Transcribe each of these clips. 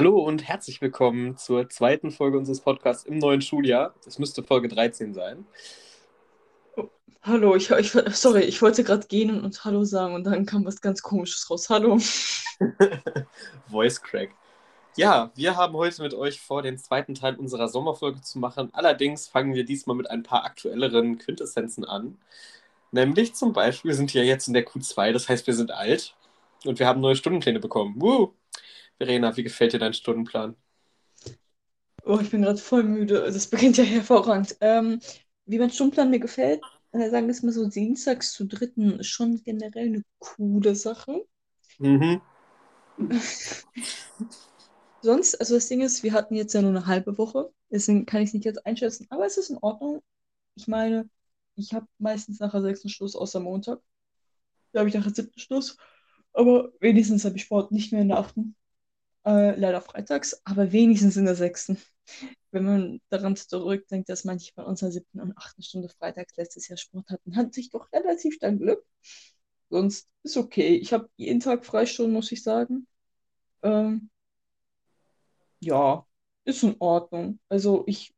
Hallo und herzlich willkommen zur zweiten Folge unseres Podcasts im neuen Schuljahr. Es müsste Folge 13 sein. Oh, hallo, ich, ich, sorry, ich wollte gerade gehen und Hallo sagen und dann kam was ganz Komisches raus. Hallo. Voice Crack. Ja, wir haben heute mit euch vor, den zweiten Teil unserer Sommerfolge zu machen. Allerdings fangen wir diesmal mit ein paar aktuelleren Quintessenzen an. Nämlich zum Beispiel sind wir jetzt in der Q2, das heißt, wir sind alt und wir haben neue Stundenpläne bekommen. Woo! Verena, wie gefällt dir dein Stundenplan? Oh, ich bin gerade voll müde. Das beginnt ja hervorragend. Ähm, wie mein Stundenplan mir gefällt, äh, sagen wir es mal so, dienstags zu dritten ist schon generell eine coole Sache. Mhm. Sonst, also das Ding ist, wir hatten jetzt ja nur eine halbe Woche, deswegen kann ich es nicht jetzt einschätzen, aber es ist in Ordnung. Ich meine, ich habe meistens nachher sechsten Schluss, außer Montag. Da habe ich nachher siebten Schluss. Aber wenigstens habe ich Sport nicht mehr in der achten. Äh, leider freitags, aber wenigstens in der sechsten. Wenn man daran zurückdenkt, dass manche von uns in der siebten und achten Stunde freitags letztes Jahr Sport hatten, hat sich doch relativ dann Glück. Sonst ist okay. Ich habe jeden Tag Freistunden, muss ich sagen. Ähm, ja, ist in Ordnung. Also ich,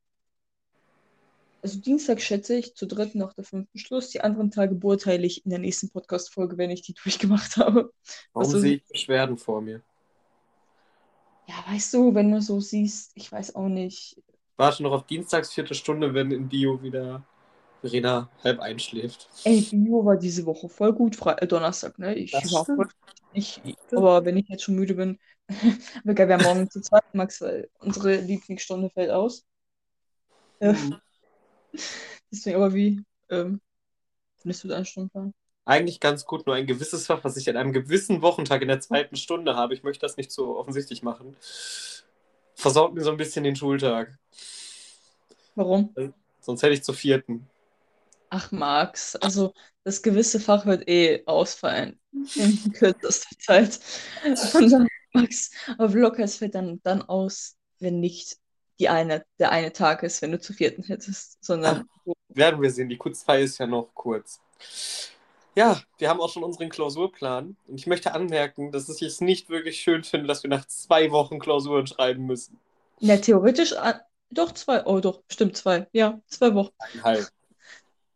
also Dienstag schätze ich zu dritten nach der fünften Schluss. Die anderen Tage beurteile ich in der nächsten Podcast-Folge, wenn ich die durchgemacht habe. Warum also, sehe ich Beschwerden vor mir? Weißt du, wenn du so siehst, ich weiß auch nicht. Warte noch auf Dienstags vierte Stunde, wenn in Bio wieder Verena halb einschläft. Ey, Bio war diese Woche voll gut, Fre äh, Donnerstag, ne? Ich das war voll. Ich, aber wenn ich jetzt schon müde bin, wir haben morgen zu zweit, Max, weil unsere Lieblingsstunde fällt aus. Mhm. Deswegen, aber wie ähm, findest du deinen Stundenplan? Eigentlich ganz gut, nur ein gewisses Fach, was ich an einem gewissen Wochentag in der zweiten Stunde habe, ich möchte das nicht so offensichtlich machen, versaut mir so ein bisschen den Schultag. Warum? Sonst hätte ich zu vierten. Ach, Max, also das gewisse Fach wird eh ausfallen in kürzester Zeit. Von daher, Max, auf locker, es fällt dann, dann aus, wenn nicht die eine, der eine Tag ist, wenn du zu vierten hättest, sondern. Ach, werden wir sehen, die Q2 ist ja noch kurz. Ja, wir haben auch schon unseren Klausurplan. Und ich möchte anmerken, dass ich es nicht wirklich schön finde, dass wir nach zwei Wochen Klausuren schreiben müssen. Ja, theoretisch, äh, doch zwei, oh doch, stimmt zwei. Ja, zwei Wochen. Eineinhalb.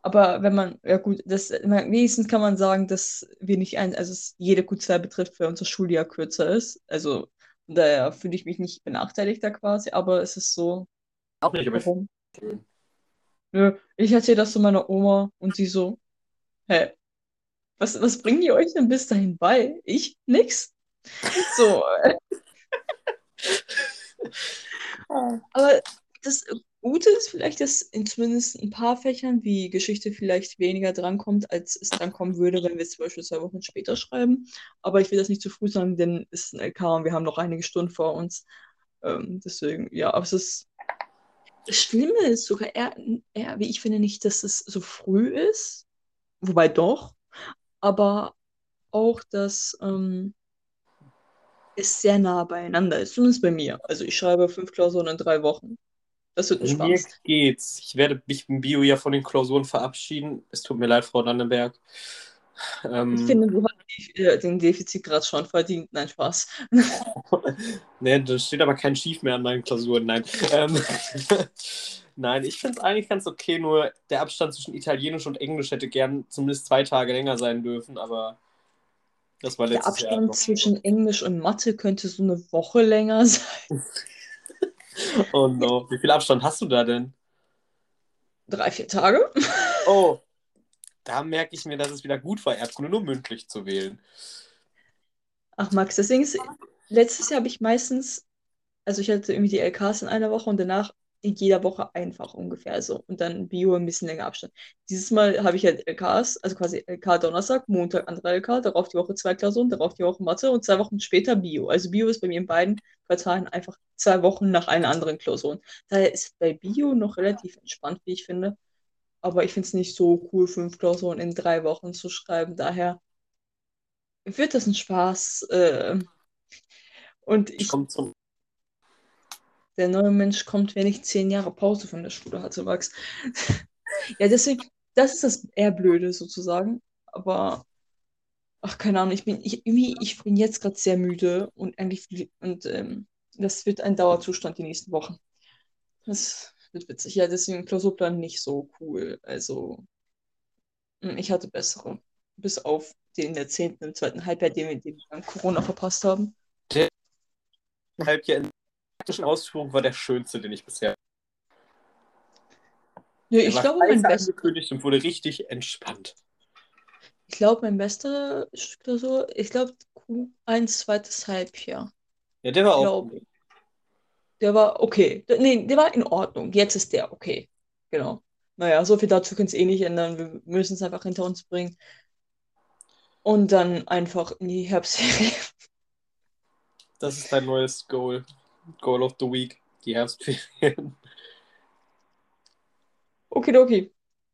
Aber wenn man, ja gut, das, wenigstens kann man sagen, dass wir nicht ein, also es jede Q2 betrifft, weil unser Schuljahr kürzer ist. Also daher fühle ich mich nicht benachteiligt da quasi, aber es ist so. Auch nicht, aber warum? Nö, ich erzähle das zu meiner Oma und sie so, hä, was, was bringen die euch denn bis dahin bei? Ich? Nix. So. Aber das Gute ist vielleicht, dass in zumindest ein paar Fächern wie Geschichte vielleicht weniger drankommt, als es drankommen würde, wenn wir es zum Beispiel zwei Wochen später schreiben. Aber ich will das nicht zu früh sagen, denn es ist ein LK und wir haben noch einige Stunden vor uns. Ähm, deswegen, ja, aber es ist. Das Schlimme ist sogar eher, eher, wie ich finde, nicht, dass es so früh ist. Wobei doch aber auch, dass ähm, es sehr nah beieinander ist. Zumindest bei mir. Also ich schreibe fünf Klausuren in drei Wochen. Das wird ein Spaß. Mir geht's. Ich werde mich im Bio ja von den Klausuren verabschieden. Es tut mir leid, Frau Dannenberg. Ähm, ich finde, du hast äh, den Defizitgrad schon verdient. Nein, Spaß. nee, da steht aber kein Schief mehr an meinen Klausuren. Nein. Ähm, Nein, ich finde es eigentlich ganz okay, nur der Abstand zwischen Italienisch und Englisch hätte gern zumindest zwei Tage länger sein dürfen, aber das war letztes Der Abstand Jahr zwischen Englisch und Mathe könnte so eine Woche länger sein. oh no. Wie viel Abstand hast du da denn? Drei, vier Tage. Oh, da merke ich mir, dass es wieder gut war, Erdkunde nur mündlich zu wählen. Ach, Max, deswegen ist, letztes Jahr habe ich meistens, also ich hatte irgendwie die LKs in einer Woche und danach jeder Woche einfach ungefähr so. Und dann Bio ein bisschen länger Abstand. Dieses Mal habe ich halt LKs, also quasi LK Donnerstag, Montag andere LK, darauf die Woche zwei Klausuren, darauf die Woche Mathe und zwei Wochen später Bio. Also Bio ist bei mir in beiden Quartalen einfach zwei Wochen nach einer anderen Klausuren. Daher ist bei Bio noch relativ entspannt, wie ich finde. Aber ich finde es nicht so cool, fünf Klausuren in drei Wochen zu schreiben. Daher wird das ein Spaß. Äh, und ich. Kommt zum der neue Mensch kommt, wenn ich zehn Jahre Pause von der Schule hatte, Max. ja, deswegen, das ist das eher Blöde sozusagen. Aber, ach, keine Ahnung, ich bin, ich, irgendwie, ich bin jetzt gerade sehr müde und eigentlich, und ähm, das wird ein Dauerzustand die nächsten Wochen. Das wird witzig. Ja, deswegen Klausurplan nicht so cool. Also, hm, ich hatte bessere. Bis auf den der 10. im zweiten Halbjahr, den wir, den Corona verpasst haben. Der Halbjahr praktischen Ausführung war der schönste, den ich bisher. Ja, ich glaube, mein bester, und wurde richtig entspannt. ich glaube, mein bester Klausur, ich glaube, Q1 zweites Halbjahr. Ja, der war auch. Ich. Der war okay. Der, nee, der war in Ordnung. Jetzt ist der okay. Genau. Naja, so viel dazu können es eh nicht ändern. Wir müssen es einfach hinter uns bringen. Und dann einfach in die Herbstferien. Das ist dein neues Goal. Goal of the Week. Die Herbstferien. Okidoki.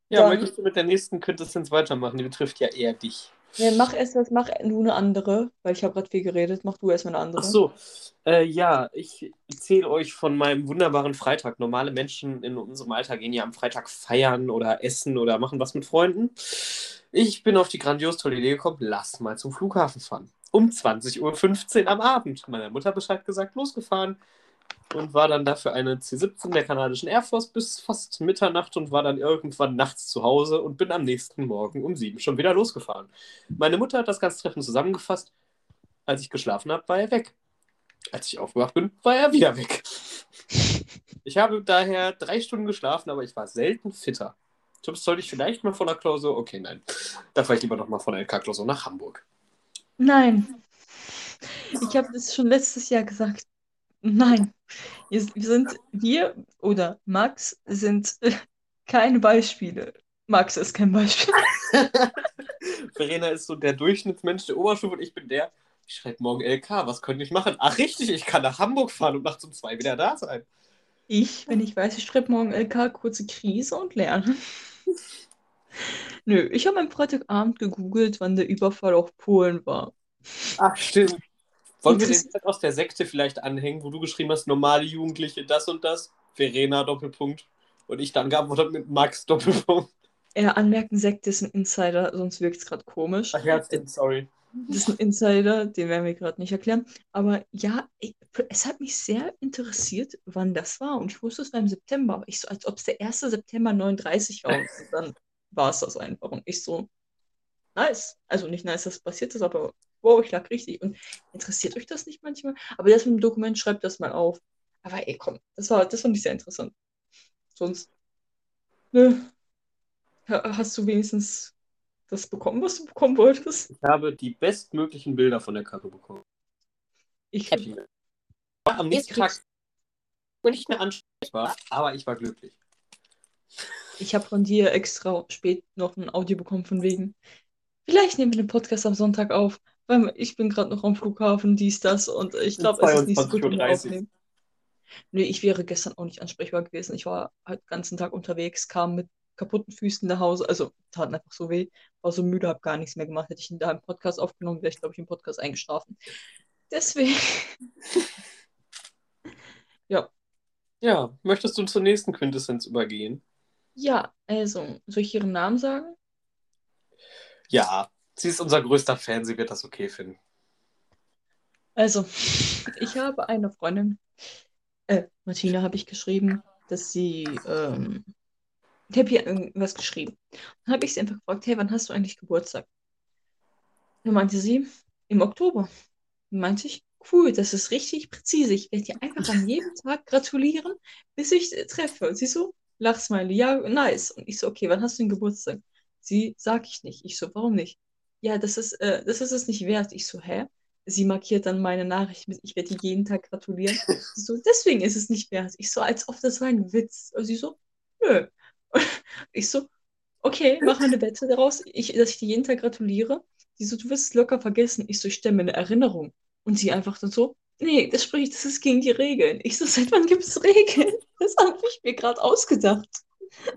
Ja, Dann- möchtest du mit der nächsten Quintessenz weitermachen? Die betrifft ja eher dich. Nee, mach erst was, mach du eine andere, weil ich habe gerade viel geredet. Mach du erstmal eine andere. Ach so, äh, ja, ich erzähle euch von meinem wunderbaren Freitag. Normale Menschen in unserem Alter gehen ja am Freitag feiern oder essen oder machen was mit Freunden. Ich bin auf die grandios tolle Idee gekommen, lass mal zum Flughafen fahren. Um 20.15 Uhr am Abend. Meiner Mutter Bescheid gesagt, losgefahren und war dann dafür eine C-17 der kanadischen Air Force bis fast Mitternacht und war dann irgendwann nachts zu Hause und bin am nächsten Morgen um sieben schon wieder losgefahren. Meine Mutter hat das ganz treffend zusammengefasst. Als ich geschlafen habe, war er weg. Als ich aufgewacht bin, war er wieder weg. Ich habe daher drei Stunden geschlafen, aber ich war selten fitter. Tipps sollte ich vielleicht mal von der Klausur? Okay, nein. Da fahre ich lieber noch mal von der LK-Klausur nach Hamburg. Nein. Ich habe das schon letztes Jahr gesagt. Nein. Wir, sind, wir oder Max sind keine Beispiele. Max ist kein Beispiel. Verena ist so der Durchschnittsmensch der Oberstufe und ich bin der, ich schreibe morgen LK, was könnte ich machen? Ach richtig, ich kann nach Hamburg fahren und nachts um zwei wieder da sein. Ich, wenn ich weiß, ich schreibe morgen LK, kurze Krise und lerne. Nö, ich habe am Freitagabend gegoogelt, wann der Überfall auf Polen war. Ach stimmt. Wollen wir den aus der Sekte vielleicht anhängen, wo du geschrieben hast, normale Jugendliche, das und das? Verena, Doppelpunkt. Und ich dann geantwortet mit Max, Doppelpunkt. Äh, anmerken, Sekt ist ein Insider, sonst wirkt es gerade komisch. Ach ja, sorry. Das ist ein Insider, den werden wir gerade nicht erklären. Aber ja, ich, es hat mich sehr interessiert, wann das war. Und ich wusste, es war im September. Ich so, als ob es der 1. September 39 war. Und dann war es das einfach. Und ich so, nice. Also nicht nice, dass es passiert ist, aber wow, ich lag richtig. Und interessiert euch das nicht manchmal? Aber das mit dem Dokument, schreibt das mal auf. Aber ey, komm, das war, das fand ich sehr interessant. Sonst, nö. Ha- Hast du wenigstens das bekommen, was du bekommen wolltest? Ich habe die bestmöglichen Bilder von der Karte bekommen. Ich, Am nächsten Tag nicht mehr ansprechbar, aber ich war glücklich. Ich habe von dir extra spät noch ein Audio bekommen von wegen. Vielleicht nehmen wir den Podcast am Sonntag auf, weil ich bin gerade noch am Flughafen, dies, das und ich glaube, es ist nicht so gut, wenn wir 22:30. aufnehmen. Nee, ich wäre gestern auch nicht ansprechbar gewesen. Ich war halt den ganzen Tag unterwegs, kam mit kaputten Füßen nach Hause, also taten einfach so weh, war so müde, habe gar nichts mehr gemacht. Hätte ich da einen Podcast aufgenommen, wäre ich, glaube ich, im Podcast eingeschlafen. Deswegen, Ja, möchtest du zur nächsten Quintessenz übergehen? Ja, also, soll ich ihren Namen sagen? Ja, sie ist unser größter Fan, sie wird das okay finden. Also, ich habe eine Freundin, äh, Martina habe ich geschrieben, dass sie, ähm, ich habe hier irgendwas geschrieben. Dann habe ich sie einfach gefragt, hey, wann hast du eigentlich Geburtstag? Dann meinte sie, im Oktober. Dann meinte ich, cool, das ist richtig präzise. Ich werde dir einfach an jedem Tag gratulieren, bis ich äh, treffe. Und sie so, Lachsmiley, ja, nice. Und ich so, okay, wann hast du den Geburtstag? Sie, sag ich nicht. Ich so, warum nicht? Ja, das ist, äh, das ist es nicht wert. Ich so, hä? Sie markiert dann meine Nachricht mit, ich werde dir jeden Tag gratulieren. Sie so, deswegen ist es nicht wert. Ich so, als ob das war ein Witz. Und sie so, nö. Ich so, okay, mach eine Wette daraus, ich, dass ich dir jeden Tag gratuliere. Sie so, du wirst es locker vergessen. Ich so, ich stelle mir eine Erinnerung. Und sie einfach dann so, nee, das spricht, das ist gegen die Regeln. Ich so, seit wann gibt es Regeln? Das habe ich mir gerade ausgedacht.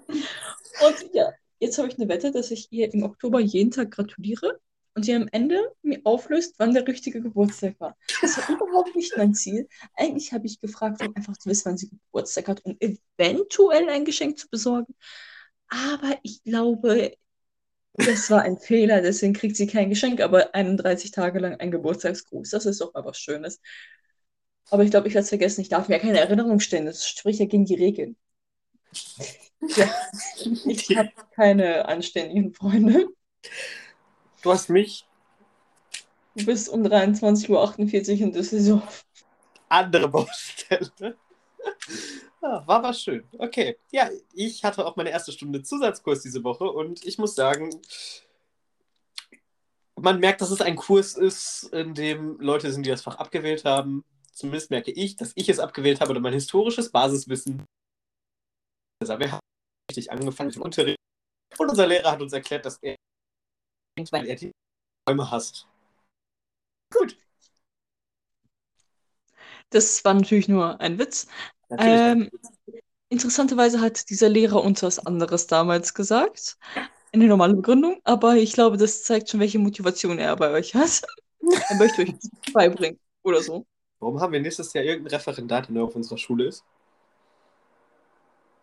Und ja, jetzt habe ich eine Wette, dass ich ihr im Oktober jeden Tag gratuliere und sie am Ende mir auflöst, wann der richtige Geburtstag war. Das war überhaupt nicht mein Ziel. Eigentlich habe ich gefragt, um einfach zu wissen, wann sie Geburtstag hat und eventuell ein Geschenk zu besorgen. Aber ich glaube, das war ein Fehler, deswegen kriegt sie kein Geschenk, aber 31 Tage lang ein Geburtstagsgruß. Das ist doch mal was Schönes. Aber ich glaube, ich werde es vergessen. Ich darf mir keine Erinnerung stellen. Das spricht ja gegen die Regeln. Ja, ich habe keine anständigen Freunde. Du hast mich. Du bist um 23.48 Uhr in Düsseldorf. Andere Baustelle. Ja, war was schön. Okay. Ja, ich hatte auch meine erste Stunde Zusatzkurs diese Woche und ich muss sagen, man merkt, dass es ein Kurs ist, in dem Leute sind, die das Fach abgewählt haben. Zumindest merke ich, dass ich es abgewählt habe oder mein historisches Basiswissen. Also wir haben richtig angefangen dem Unterricht und unser Lehrer hat uns erklärt, dass er, weil er die Räume hasst. Gut. Das war natürlich nur ein Witz. Ähm, interessanterweise hat dieser Lehrer uns was anderes damals gesagt. Eine normale Begründung, aber ich glaube, das zeigt schon, welche Motivation er bei euch hat. er möchte euch beibringen oder so. Warum haben wir nächstes Jahr irgendeinen Referendar, der auf unserer Schule ist?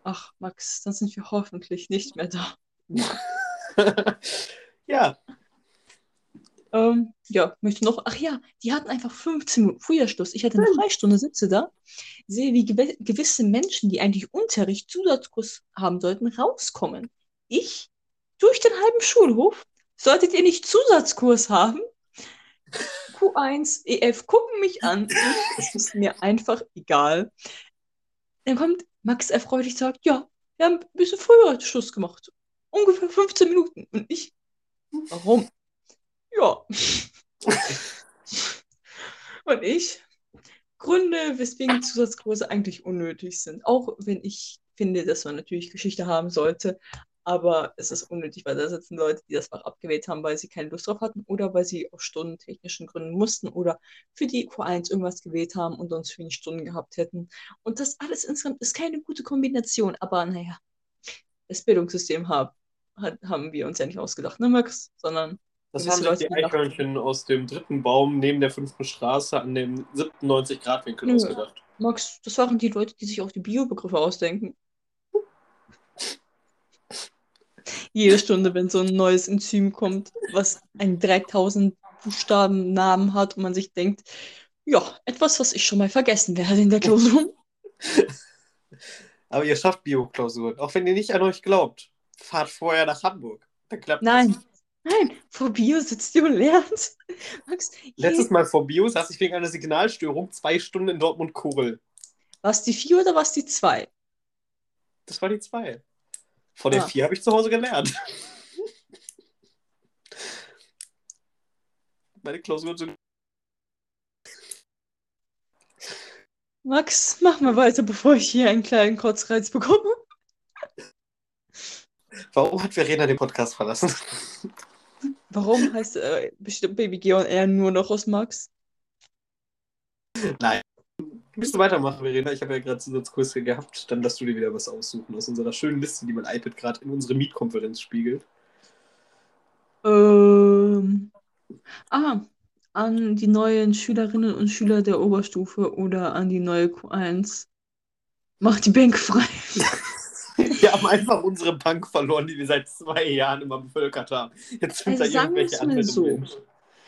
Ach, Max, dann sind wir hoffentlich nicht mehr da. ja. Ähm, ja, möchte noch. Ach ja, die hatten einfach 15 Minuten Frühjahrschluss. Ich hatte eine Freistunde, sitze da, sehe, wie gew gewisse Menschen, die eigentlich Unterricht, Zusatzkurs haben sollten, rauskommen. Ich durch den halben Schulhof. Solltet ihr nicht Zusatzkurs haben? Q1, EF gucken mich an. Es ist mir einfach egal. Dann kommt Max erfreulich sagt, ja, wir haben ein bisschen früher Schluss gemacht. Ungefähr 15 Minuten. Und ich, warum? Ja. Und ich, Gründe, weswegen Zusatzkurse eigentlich unnötig sind. Auch wenn ich finde, dass man natürlich Geschichte haben sollte aber es ist unnötig, weil da sitzen Leute, die das Fach abgewählt haben, weil sie keine Lust drauf hatten oder weil sie aus stundentechnischen Gründen mussten oder für die Q1 irgendwas gewählt haben und sonst wenig Stunden gehabt hätten. Und das alles insgesamt ist keine gute Kombination, aber naja, das Bildungssystem hab, hat, haben wir uns ja nicht ausgedacht, ne Max, sondern das haben sich die Eichhörnchen aus dem dritten Baum neben der fünften Straße an dem 97 Grad Winkel ja. ausgedacht. Max, das waren die Leute, die sich auch die Biobegriffe ausdenken. Jede Stunde, wenn so ein neues Enzym kommt, was einen 3000 Buchstaben Namen hat und man sich denkt, ja, etwas, was ich schon mal vergessen werde in der Klausur. Aber ihr schafft Bio-Klausuren, auch wenn ihr nicht an euch glaubt. Fahrt vorher nach Hamburg. Dann klappt Nein, das. Nein, vor Bio sitzt ihr und lernt. Max, Letztes Mal vor Bio saß ich wegen einer Signalstörung zwei Stunden in Dortmund-Kurel. War es die vier oder war es die zwei? Das war die zwei. Von den ah. vier habe ich zu Hause gelernt. Meine Klausuren sind. Max, mach mal weiter, bevor ich hier einen kleinen Kotzreiz bekomme. Warum hat Verena den Podcast verlassen? Warum heißt äh, bestimmt Baby Geon eher nur noch aus Max? Nein. Willst du weitermachen, Verena? Ich habe ja gerade Zusatzkurse gehabt. Dann darfst du dir wieder was aussuchen aus unserer schönen Liste, die mein iPad gerade in unsere Meet-Konferenz spiegelt. Ähm. Ah, an die neuen Schülerinnen und Schüler der Oberstufe oder an die neue Q1. Mach die Bank frei. wir haben einfach unsere Bank verloren, die wir seit zwei Jahren immer bevölkert haben. Jetzt sind also da irgendwelche anderen so.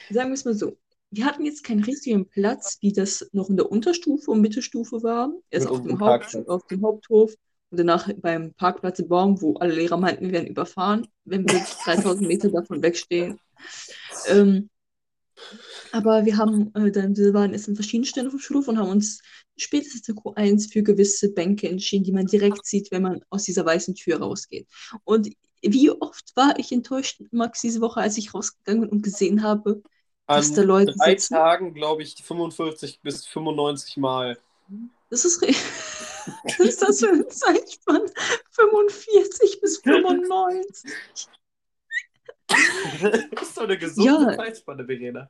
Sagen wir es mal so wir hatten jetzt keinen richtigen Platz, wie das noch in der Unterstufe und Mittelstufe war. Erst auf dem, Haupt, auf dem Haupthof und danach beim Parkplatz im Baum, wo alle Lehrer meinten, wir werden überfahren, wenn wir 3000 Meter davon wegstehen. Ähm, aber wir haben äh, dann, wir waren jetzt in verschiedenen Stellen vom Schulhof und haben uns spätestens in Q1 für gewisse Bänke entschieden, die man direkt sieht, wenn man aus dieser weißen Tür rausgeht. Und wie oft war ich enttäuscht, Max, diese Woche, als ich rausgegangen bin und gesehen habe, an drei sitzen. Tagen, glaube ich, 45 bis 95 Mal. Das ist, Was ist das für eine Zeitspanne? 45 bis 95. das ist doch eine gesunde ja. Zeitspanne, Verena.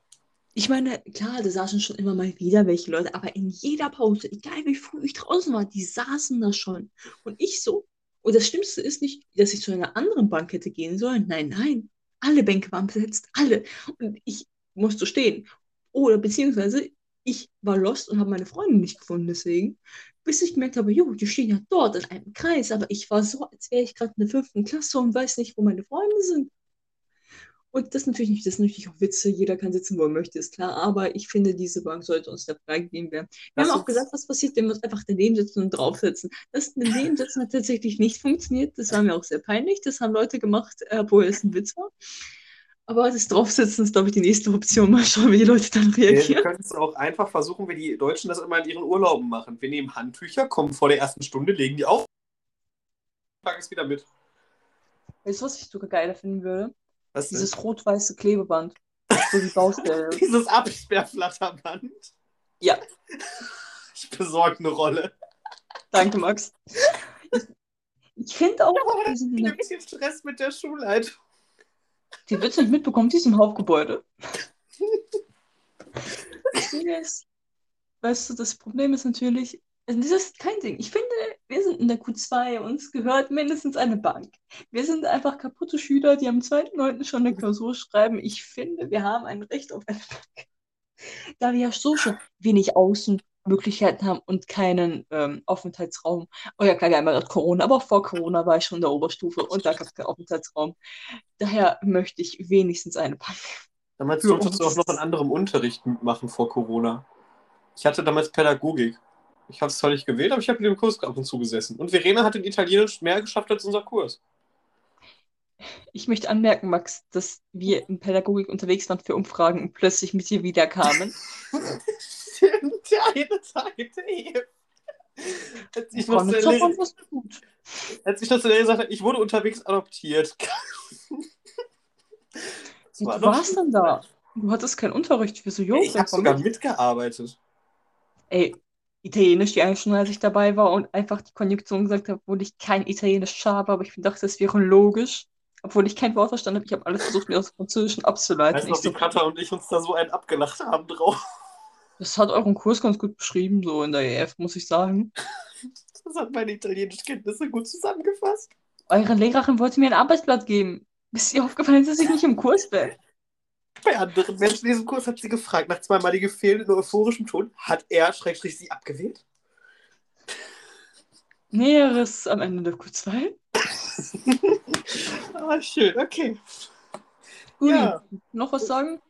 Ich meine, klar, da saßen schon immer mal wieder welche Leute, aber in jeder Pause, egal wie früh ich draußen war, die saßen da schon. Und ich so. Und das Schlimmste ist nicht, dass ich zu einer anderen Bank hätte gehen sollen. Nein, nein. Alle Bänke waren besetzt, alle. Und ich musst du stehen. Oder beziehungsweise ich war lost und habe meine Freunde nicht gefunden, deswegen, bis ich gemerkt habe, jo, die stehen ja dort in einem Kreis, aber ich war so, als wäre ich gerade in der fünften Klasse und weiß nicht, wo meine Freunde sind. Und das natürlich nicht, das sind natürlich auch Witze, jeder kann sitzen, wo er möchte, ist klar, aber ich finde, diese Bank sollte uns da freigegeben werden. Wir Lass haben auch gesagt, was passiert, wenn wir uns einfach daneben sitzen und draufsetzen. Das daneben sitzen hat tatsächlich nicht funktioniert, das war mir auch sehr peinlich, das haben Leute gemacht, äh, obwohl es ein Witz war. Aber das Draufsitzen ist, glaube ich, die nächste Option. Mal schauen, wie die Leute dann Wir reagieren. können es auch einfach versuchen, wie die Deutschen das immer in ihren Urlauben machen. Wir nehmen Handtücher, kommen vor der ersten Stunde, legen die auf, packen es wieder mit. Weißt du, was ich sogar geiler finden würde? Was denn? Dieses rot-weiße Klebeband. So die Baustelle. Dieses Absperrflatterband. Ja. Ich besorge eine Rolle. Danke, Max. Ich, ich finde auch, ist in ein bisschen Stress mit der Schulleitung. Die wird nicht mitbekommen, die ist im Hauptgebäude. Ist, weißt du, das Problem ist natürlich, also das ist kein Ding. Ich finde, wir sind in der Q2, uns gehört mindestens eine Bank. Wir sind einfach kaputte Schüler, die am 2.9. schon eine Klausur schreiben. Ich finde, wir haben ein Recht auf eine Bank. Da wir ja so schon wenig Außenmöglichkeiten haben und keinen ähm, Aufenthaltsraum. Oh ja, klar, wir haben ja gerade Corona, aber auch vor Corona war ich schon in der Oberstufe und da gab es keinen Aufenthaltsraum. Daher möchte ich wenigstens eine Bank. Damals durftest du uns. auch noch in anderem Unterricht mitmachen vor Corona. Ich hatte damals Pädagogik. Ich habe es zwar nicht gewählt, aber ich habe in dem Kurs ab und zu gesessen. Und Verena hat in Italienisch mehr geschafft als unser Kurs. Ich möchte anmerken, Max, dass wir in Pädagogik unterwegs waren für Umfragen und plötzlich mit dir wieder kamen. der eine Tag eben. Als ich, noch zu als ich noch zu der gesagt habe, ich wurde unterwegs adoptiert. Ja, war du warst dann da. Du hattest keinen Unterricht. Wieso, jo, Ich dann habe sogar mit. mitgearbeitet. Ey, Italienisch, die eine Stunde, als ich dabei war und einfach die Konjunktion gesagt habe, obwohl ich kein Italienisch habe, aber ich dachte, das wäre logisch. Obwohl ich kein Wort verstanden habe. Ich habe alles versucht, mir aus dem Französischen abzuleiten. Weißt du so, wie Katha und ich uns da so einen abgelacht haben drauf? das hat euren Kurs ganz gut beschrieben, so in der EF, muss ich sagen. Das hat meine Italienischkenntnisse gut zusammengefasst. Eure Lehrerin wollte mir ein Arbeitsblatt geben. Ist ihr aufgefallen, dass ich nicht im Kurs bin? Bei anderen Menschen in diesem Kurs hat sie gefragt, nach zweimaligem Fehlen in euphorischem Ton, hat er, Schrägstrich, sie abgewählt? Näheres am Ende der Q2. ah, schön, okay. Ui, Ja. noch was sagen?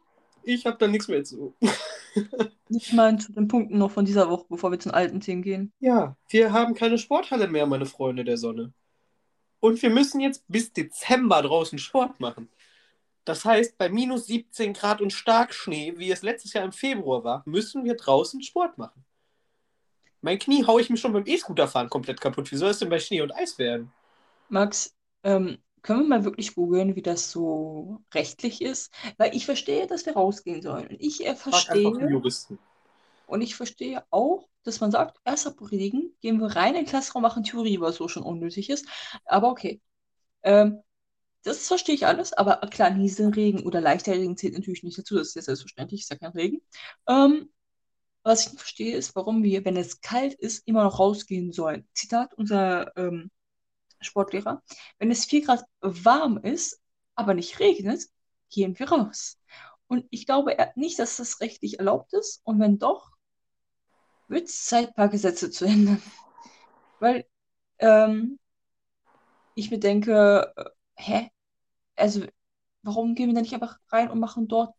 Ich habe da nichts mehr zu. Ich meine zu den Punkten noch von dieser Woche, bevor wir zu den alten Themen gehen. Ja, wir haben keine Sporthalle mehr, meine Freunde der Sonne. Und wir müssen jetzt bis Dezember draußen Sport machen. Das heißt, bei minus 17 Grad und Starkschnee, wie es letztes Jahr im Februar war, müssen wir draußen Sport machen. Mein Knie haue ich mir schon beim E-Scooterfahren komplett kaputt. Wie soll es denn bei Schnee und Eis werden? Max, ähm, können wir mal wirklich googeln, wie das so rechtlich ist? Weil ich verstehe, dass wir rausgehen sollen. Und ich äh, verstehe, und ich verstehe auch, dass man sagt, erst ab Regen gehen wir rein in den Klassenraum, machen Theorie, was so schon unnötig ist. Aber okay. Ähm, das verstehe ich alles, aber klar, Nieselregen oder leichter Regen zählt natürlich nicht dazu, das ist ja selbstverständlich, ist ja kein Regen. Ähm, was ich nicht verstehe, ist, warum wir, wenn es kalt ist, immer noch rausgehen sollen. Zitat unser ähm, Sportlehrer. Wenn es 4 Grad warm ist, aber nicht regnet, gehen wir raus. Und ich glaube nicht, dass das rechtlich erlaubt ist. Und wenn doch, wird es Zeit, ein paar Gesetze zu ändern. Weil ähm, ich mir denke, äh, hä? Also, warum gehen wir da nicht einfach rein und machen dort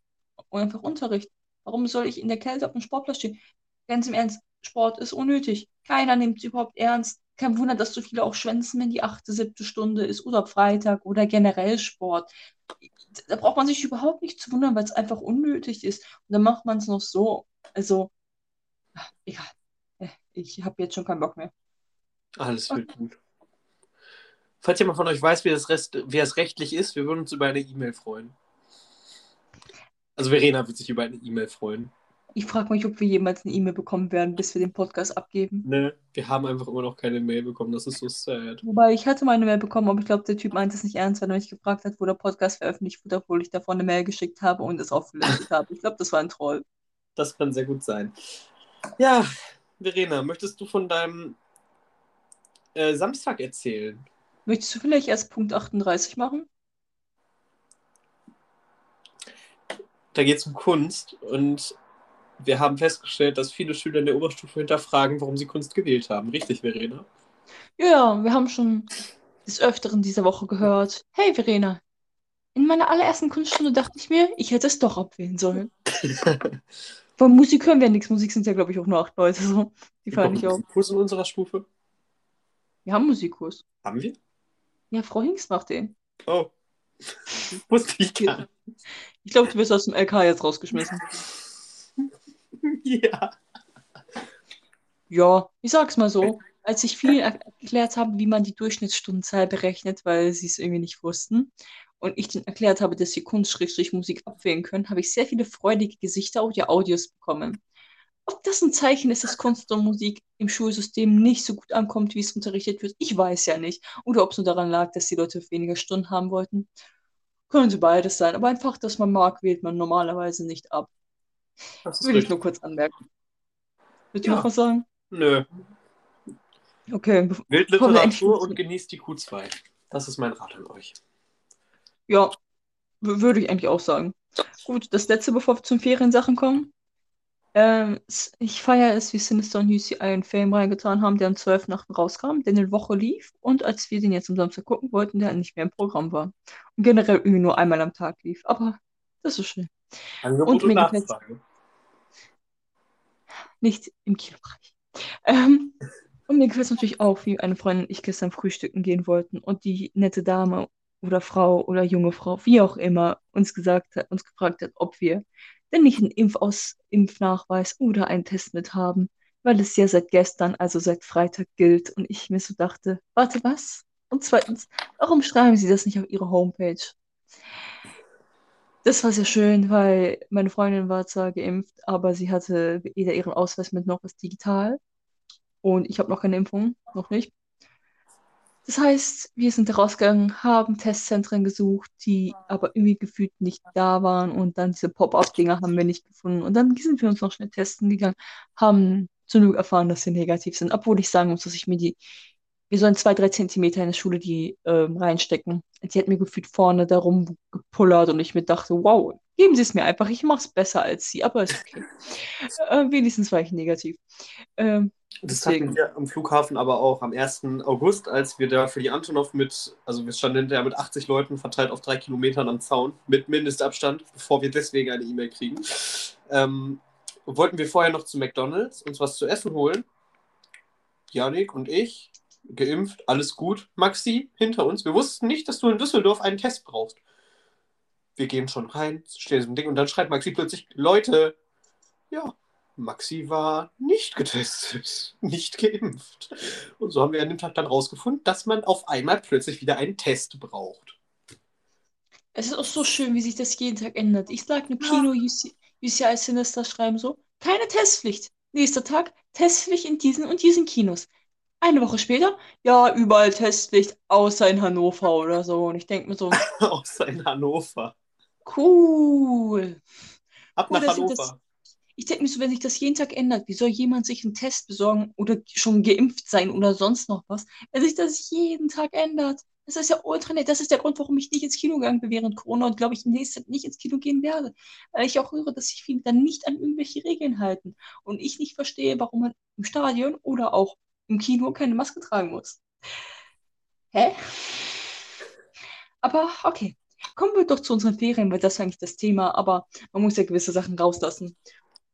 einfach Unterricht? Warum soll ich in der Kälte auf dem Sportplatz stehen? Ganz im Ernst, Sport ist unnötig. Keiner nimmt es überhaupt ernst. Kein Wunder, dass so viele auch schwänzen, wenn die achte, siebte Stunde ist oder Freitag oder generell Sport. Da braucht man sich überhaupt nicht zu wundern, weil es einfach unnötig ist. Und dann macht man es noch so. Also, ach, egal. Äh, Ich habe jetzt schon keinen Bock mehr. Alles wird gut. Falls jemand von euch weiß, wie das, Rest, wie das rechtlich ist, wir würden uns über eine E-Mail freuen. Also Verena wird sich über eine E-Mail freuen. Ich frage mich, ob wir jemals eine E-Mail bekommen werden, bis wir den Podcast abgeben. Ne, wir haben einfach immer noch keine Mail bekommen. Das ist so sad. Wobei ich hatte mal eine Mail bekommen, aber ich glaube, der Typ meint es nicht ernst, weil er mich gefragt hat, wo der Podcast veröffentlicht wurde, obwohl ich davon eine Mail geschickt habe und es aufgelistet habe. Ich glaube, das war ein Troll. Das kann sehr gut sein. Ja, Verena, möchtest du von deinem äh, Samstag erzählen? Möchtest du vielleicht erst Punkt 38 machen? Da geht es um Kunst und wir haben festgestellt, dass viele Schüler in der Oberstufe hinterfragen, warum sie Kunst gewählt haben. Richtig, Verena? Ja, wir haben schon des Öfteren diese Woche gehört. Hey Verena, in meiner allerersten Kunststunde dachte ich mir, ich hätte es doch abwählen sollen. Von Musik hören wir nichts. Musik sind ja, glaube ich, auch nur acht Leute. So. Die fallen nicht auf. Kurs in unserer Stufe? Wir haben Musikkurs. Haben wir? Ja, Frau Hinks macht den. Oh. Wusste ich gar nicht. Ich glaube, du wirst aus dem LK jetzt rausgeschmissen. Ja. Ja, ich sag's mal so. Als ich viel erklärt habe, wie man die Durchschnittsstundenzahl berechnet, weil sie es irgendwie nicht wussten, und ich denen erklärt habe, dass sie Kunst-Musik abwählen können, habe ich sehr viele freudige Gesichter oder Audios bekommen. Ob das ein Zeichen ist, dass Kunst und Musik im Schulsystem nicht so gut ankommt, wie es unterrichtet wird, ich weiß ja nicht. Oder ob es nur daran lag, dass die Leute weniger Stunden haben wollten. Können sie beides sein. Aber ein Fach, das man mag, wählt man normalerweise nicht ab. Das Will richtig. ich nur kurz anmerken. Willst du ja. noch was sagen? Nö. Okay. Wildliteratur und genießt die Q2. Das ist mein Rat an euch. Ja, würde ich eigentlich auch sagen. Gut, das letzte, bevor wir zum Feriensachen kommen. Ähm, ich feiere es, wie Sinister und UCI einen Film reingetan haben, der am 12. Nachten rauskam, der eine Woche lief und als wir den jetzt am Samstag gucken wollten, der nicht mehr im Programm war. Und generell irgendwie nur einmal am Tag lief. Aber das ist schön. Angebot und, und Nachfrage. Nicht im Kinobereich. Ähm, und mir gefällt es natürlich auch, wie eine Freundin und ich gestern frühstücken gehen wollten und die nette Dame oder Frau oder junge Frau, wie auch immer, uns gesagt hat, uns gefragt hat, ob wir denn nicht einen Impfaus Impfnachweis oder einen Test mit haben, weil es ja seit gestern, also seit Freitag gilt und ich mir so dachte, warte, was? Und zweitens, warum schreiben Sie das nicht auf Ihre Homepage? Das war sehr schön, weil meine Freundin war zwar geimpft, aber sie hatte weder ihren Ausweis mit noch ist digital. Und ich habe noch keine Impfung, noch nicht. Das heißt, wir sind rausgegangen, haben Testzentren gesucht, die aber irgendwie gefühlt nicht da waren und dann diese Pop-up-Dinger haben wir nicht gefunden. Und dann sind wir uns noch schnell testen gegangen, haben zum Glück erfahren, dass sie negativ sind, obwohl ich sagen muss, dass ich mir die, wir sollen zwei, drei Zentimeter in der Schule die ähm, reinstecken. Die hat mir gefühlt vorne darum gepullert und ich mir dachte, wow, geben Sie es mir einfach, ich mache es besser als Sie, aber ist okay. äh, wenigstens war ich negativ. Ähm, das hatten wir am Flughafen aber auch am 1. August, als wir da für die Antonov mit, also wir standen hinterher mit 80 Leuten verteilt auf drei Kilometern am Zaun mit Mindestabstand, bevor wir deswegen eine E-Mail kriegen. Ähm, wollten wir vorher noch zu McDonalds uns was zu essen holen. Janik und ich, geimpft, alles gut. Maxi hinter uns. Wir wussten nicht, dass du in Düsseldorf einen Test brauchst. Wir gehen schon rein, stehen im Ding und dann schreit Maxi plötzlich: Leute, ja, Maxi war nicht getestet, nicht geimpft. Und so haben wir an dem Tag dann rausgefunden, dass man auf einmal plötzlich wieder einen Test braucht. Es ist auch so schön, wie sich das jeden Tag ändert. Ich sage eine Kino UCI Sinister schreiben so, keine Testpflicht. Nächster Tag, Testpflicht in diesen und diesen Kinos. Eine Woche später, ja, überall Testpflicht, außer in Hannover oder so. Und ich denke mir so. außer in Hannover. Cool. Ab nach Hannover. Ich denke mir so, wenn sich das jeden Tag ändert, wie soll jemand sich einen Test besorgen oder schon geimpft sein oder sonst noch was, wenn sich das jeden Tag ändert? Das ist ja ultra nett. Das ist der Grund, warum ich nicht ins Kino gegangen bin während Corona und glaube ich in nächster Zeit nicht ins Kino gehen werde. Weil ich auch höre, dass sich viele dann nicht an irgendwelche Regeln halten. Und ich nicht verstehe, warum man im Stadion oder auch im Kino keine Maske tragen muss. Hä? Aber okay. Kommen wir doch zu unseren Ferien, weil das ist eigentlich das Thema, aber man muss ja gewisse Sachen rauslassen.